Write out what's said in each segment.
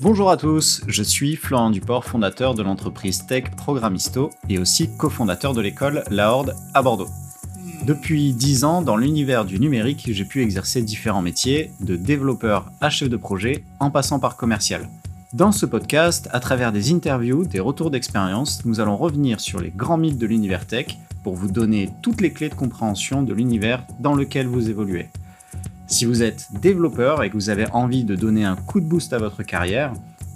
Bonjour à tous, je suis Florent Duport, fondateur de l'entreprise Tech Programmisto et aussi cofondateur de l'école La Horde à Bordeaux. Depuis 10 ans, dans l'univers du numérique, j'ai pu exercer différents métiers, de développeur à chef de projet, en passant par commercial. Dans ce podcast, à travers des interviews, des retours d'expérience, nous allons revenir sur les grands mythes de l'univers tech pour vous donner toutes les clés de compréhension de l'univers dans lequel vous évoluez. Si vous êtes développeur et que vous avez envie de donner un coup de boost à votre carrière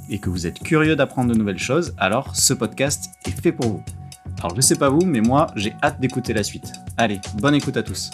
et que vous êtes curieux d'apprendre de nouvelles choses, alors ce podcast est fait pour vous. Alors je sais pas vous, mais moi j'ai hâte d'écouter la suite. Allez, bonne écoute à tous.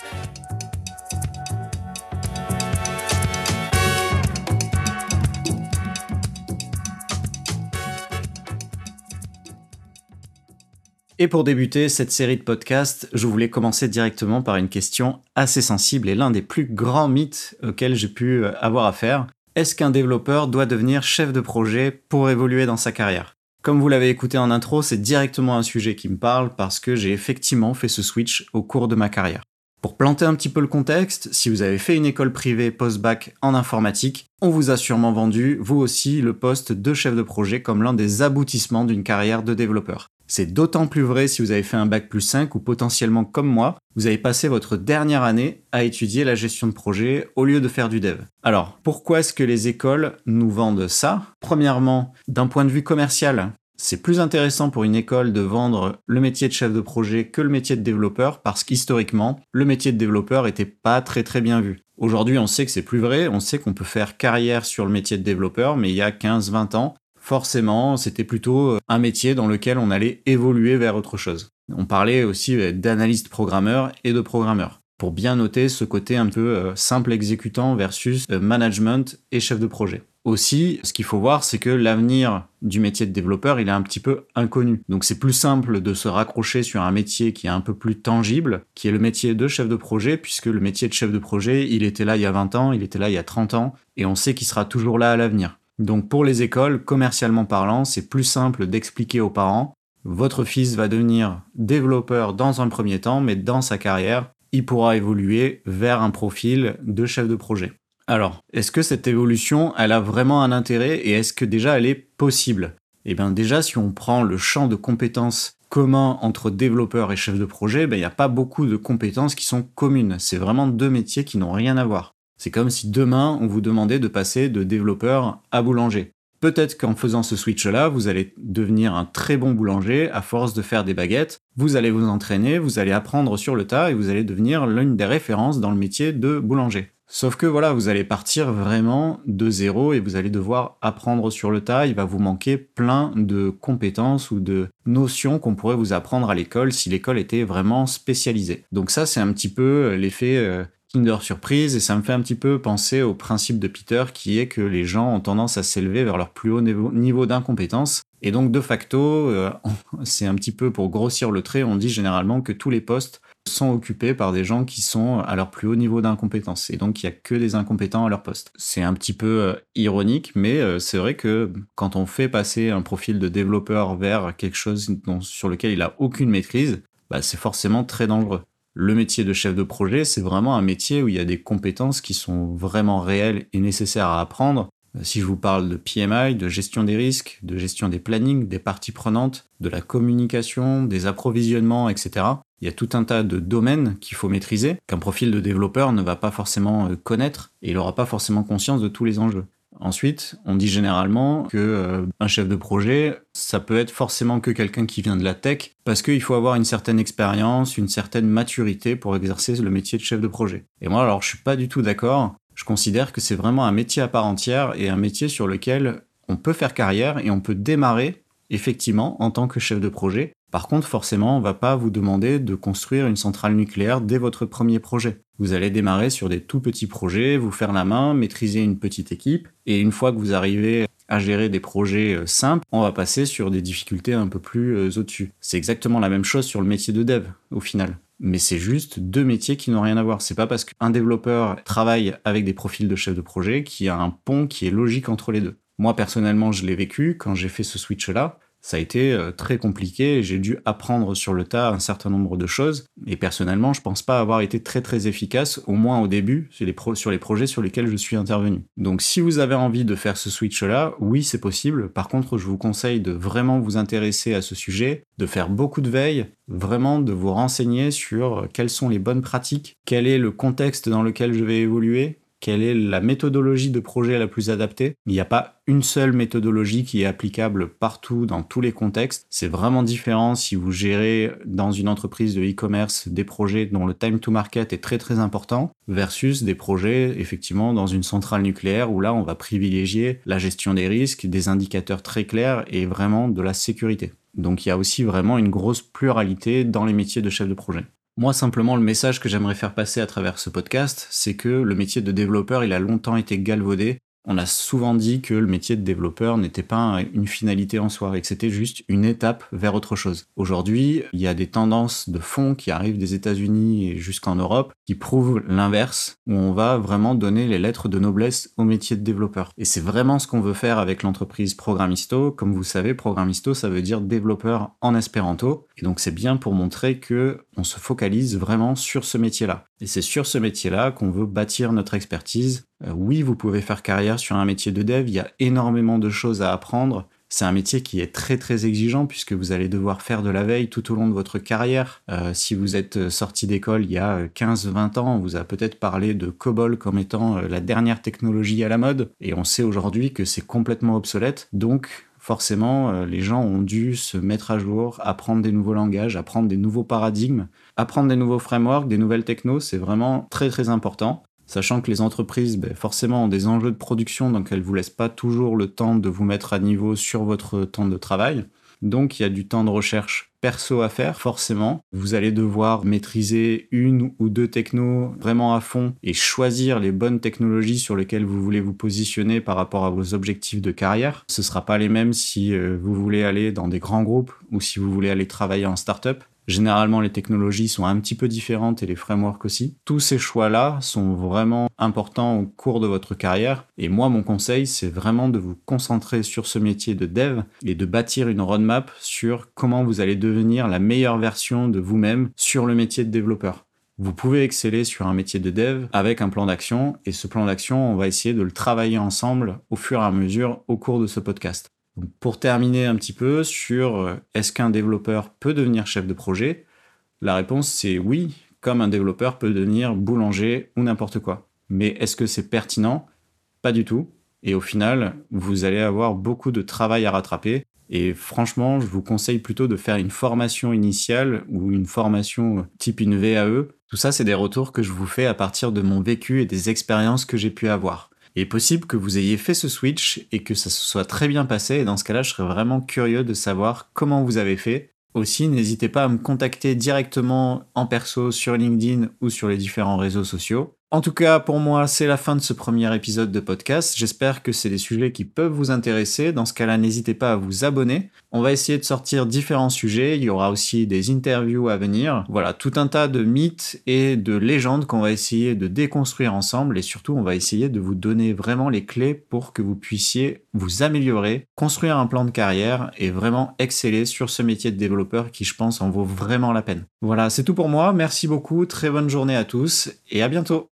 Et pour débuter cette série de podcasts, je voulais commencer directement par une question assez sensible et l'un des plus grands mythes auxquels j'ai pu euh, avoir affaire. Est-ce qu'un développeur doit devenir chef de projet pour évoluer dans sa carrière? Comme vous l'avez écouté en intro, c'est directement un sujet qui me parle parce que j'ai effectivement fait ce switch au cours de ma carrière. Pour planter un petit peu le contexte, si vous avez fait une école privée post-bac en informatique, on vous a sûrement vendu, vous aussi, le poste de chef de projet comme l'un des aboutissements d'une carrière de développeur. C'est d'autant plus vrai si vous avez fait un bac plus 5 ou potentiellement comme moi, vous avez passé votre dernière année à étudier la gestion de projet au lieu de faire du dev. Alors, pourquoi est-ce que les écoles nous vendent ça? Premièrement, d'un point de vue commercial, c'est plus intéressant pour une école de vendre le métier de chef de projet que le métier de développeur parce qu'historiquement, le métier de développeur était pas très très bien vu. Aujourd'hui, on sait que c'est plus vrai, on sait qu'on peut faire carrière sur le métier de développeur, mais il y a 15-20 ans, forcément, c'était plutôt euh, un métier dans lequel on allait évoluer vers autre chose. On parlait aussi euh, d'analyste programmeur et de programmeur pour bien noter ce côté un peu euh, simple exécutant versus management et chef de projet. Aussi, ce qu'il faut voir, c'est que l'avenir du métier de développeur, il est un petit peu inconnu. Donc c'est plus simple de se raccrocher sur un métier qui est un peu plus tangible, qui est le métier de chef de projet, puisque le métier de chef de projet, il était là il y a 20 ans, il était là il y a 30 ans, et on sait qu'il sera toujours là à l'avenir. Donc pour les écoles, commercialement parlant, c'est plus simple d'expliquer aux parents, votre fils va devenir développeur dans un premier temps, mais dans sa carrière, il pourra évoluer vers un profil de chef de projet. Alors, est-ce que cette évolution, elle a vraiment un intérêt et est-ce que déjà elle est possible? Eh bien déjà, si on prend le champ de compétences commun entre développeur et chef de projet, ben, il n'y a pas beaucoup de compétences qui sont communes. C'est vraiment deux métiers qui n'ont rien à voir. C'est comme si demain on vous demandait de passer de développeur à boulanger. Peut-être qu'en faisant ce switch-là, vous allez devenir un très bon boulanger à force de faire des baguettes. Vous allez vous entraîner, vous allez apprendre sur le tas et vous allez devenir l'une des références dans le métier de boulanger. Sauf que voilà, vous allez partir vraiment de zéro et vous allez devoir apprendre sur le tas. Il va vous manquer plein de compétences ou de notions qu'on pourrait vous apprendre à l'école si l'école était vraiment spécialisée. Donc ça, c'est un petit peu l'effet euh, Kinder Surprise et ça me fait un petit peu penser au principe de Peter qui est que les gens ont tendance à s'élever vers leur plus haut niveau d'incompétence. Et donc de facto, euh, c'est un petit peu pour grossir le trait, on dit généralement que tous les postes sont occupés par des gens qui sont à leur plus haut niveau d'incompétence. Et donc il n'y a que des incompétents à leur poste. C'est un petit peu euh, ironique mais euh, c'est vrai que quand on fait passer un profil de développeur vers quelque chose sur lequel il a aucune maîtrise, bah, c'est forcément très dangereux le métier de chef de projet, c'est vraiment un métier où il y a des compétences qui sont vraiment réelles et nécessaires à apprendre. Euh, si je vous parle de PMI, de gestion des risques, de gestion des plannings, des parties prenantes, de la communication, des approvisionnements, etc., il y a tout un tas de domaines qu'il faut maîtriser, qu'un profil de développeur ne va pas forcément euh, connaître, et il n'aura pas forcément conscience de tous les enjeux. Ensuite, on dit généralement que euh, un chef de projet, ça peut être forcément que quelqu'un qui vient de la tech, parce qu'il faut avoir une certaine expérience, une certaine maturité pour exercer le métier de chef de projet. Et moi, alors, je suis pas du tout d'accord. Je considère que c'est vraiment un métier à part entière et un métier sur lequel on peut faire carrière et on peut démarrer effectivement en tant que chef de projet. Par contre, forcément, on va pas vous demander de construire une centrale nucléaire dès votre premier projet. Vous allez démarrer sur des tout petits projets, vous faire la main, maîtriser une petite équipe, et une fois que vous arrivez à gérer des projets euh, simples, on va passer sur des difficultés un peu plus euh, au-dessus. C'est exactement la même chose sur le métier de dev, au final. Mais c'est juste deux métiers qui n'ont rien à voir. C'est pas parce qu'un développeur travaille avec des profils de chef de projet qu'il y a un pont qui est logique entre les deux. Moi, personnellement, je l'ai vécu quand j'ai fait ce switch-là Ça a été euh, très compliqué, j'ai dû apprendre sur le tas un certain nombre de choses, et personnellement, je pense pas avoir été très très efficace, au moins au début, sur les, sur les projets sur lesquels je suis intervenu. Donc si vous avez envie de faire ce switch-là, oui, c'est possible. Par contre, je vous conseille de vraiment vous intéresser à ce sujet, de faire beaucoup de veille, vraiment de vous renseigner sur quelles sont les bonnes pratiques, quel est le contexte dans lequel je vais évoluer, quelle est la méthodologie de projet la plus adaptée. Il n'y a pas une seule méthodologie qui est applicable partout dans tous les contextes. C'est vraiment différent si vous gérez dans une entreprise de e-commerce des projets dont le time to market est très très important versus des projets effectivement dans une centrale nucléaire où là on va privilégier la gestion des risques, des indicateurs très clairs et vraiment de la sécurité. Donc il y a aussi vraiment une grosse pluralité dans les métiers de chef de projet. Moi, simplement, le message que j'aimerais faire passer à travers ce podcast, c'est que le métier de développeur, il a longtemps été galvaudé on a souvent dit que le métier de développeur n'était pas une finalité en soi et que c'était juste une étape vers autre chose. Aujourd'hui, il y a des tendances de fond qui arrivent des États-Unis et jusqu'en Europe qui prouvent l'inverse, où on va vraiment donner les lettres de noblesse au métier de développeur. Et c'est vraiment ce qu'on veut faire avec l'entreprise Programisto. Comme vous savez, Programisto, ça veut dire développeur en espéranto. Et donc c'est bien pour montrer que on se focalise vraiment sur ce métier-là. Et c'est sur ce métier-là qu'on veut bâtir notre expertise. Euh, oui, vous pouvez faire carrière sur un métier de dev, il y a énormément de choses à apprendre. C'est un métier qui est très très exigeant puisque vous allez devoir faire de la veille tout au long de votre carrière. Euh, si vous êtes sorti d'école il y a 15-20 ans, on vous a peut-être parlé de COBOL comme étant euh, la dernière technologie à la mode et on sait aujourd'hui que c'est complètement obsolète. Donc forcément, les gens ont dû se mettre à jour, apprendre des nouveaux langages, apprendre des nouveaux paradigmes, apprendre des nouveaux frameworks, des nouvelles technos, c'est vraiment très très important sachant que les entreprises ben, forcément ont des enjeux de production, donc elles ne vous laissent pas toujours le temps de vous mettre à niveau sur votre temps de travail. Donc il y a du temps de recherche perso à faire, forcément. Vous allez devoir maîtriser une ou deux technos vraiment à fond et choisir les bonnes technologies sur lesquelles vous voulez vous positionner par rapport à vos objectifs de carrière. Ce ne sera pas les mêmes si euh, vous voulez aller dans des grands groupes ou si vous voulez aller travailler en start-up. Généralement, les technologies sont un petit peu différentes et les frameworks aussi. Tous ces choix-là sont vraiment importants au cours de votre carrière. Et moi, mon conseil, c'est vraiment de vous concentrer sur ce métier de dev et de bâtir une roadmap sur comment vous allez devenir la meilleure version de vous-même sur le métier de développeur. Vous pouvez exceller sur un métier de dev avec un plan d'action et ce plan d'action, on va essayer de le travailler ensemble au fur et à mesure au cours de ce podcast. Pour terminer un petit peu sur euh, est-ce qu'un développeur peut devenir chef de projet, la réponse c'est oui, comme un développeur peut devenir boulanger ou n'importe quoi. Mais est-ce que c'est pertinent? Pas du tout. Et au final, vous allez avoir beaucoup de travail à rattraper. Et franchement, je vous conseille plutôt de faire une formation initiale ou une formation type une VAE. Tout ça, c'est des retours que je vous fais à partir de mon vécu et des expériences que j'ai pu avoir. Il est possible que vous ayez fait ce switch et que ça se soit très bien passé, et dans ce cas-là, je serais vraiment curieux de savoir comment vous avez fait. Aussi, n'hésitez pas à me contacter directement en perso sur LinkedIn ou sur les différents réseaux sociaux. En tout cas, pour moi, c'est la fin de ce premier épisode de podcast. J'espère que c'est des sujets qui peuvent vous intéresser. Dans ce cas-là, n'hésitez pas à vous abonner. On va essayer de sortir différents sujets. Il y aura aussi des interviews à venir. Voilà, tout un tas de mythes et de légendes qu'on va essayer de déconstruire ensemble. Et surtout, on va essayer de vous donner vraiment les clés pour que vous puissiez vous améliorer, construire un plan de carrière et vraiment exceller sur ce métier de développeur qui, je pense, en vaut vraiment la peine. Voilà, c'est tout pour moi. Merci beaucoup. Très bonne journée à tous et à bientôt.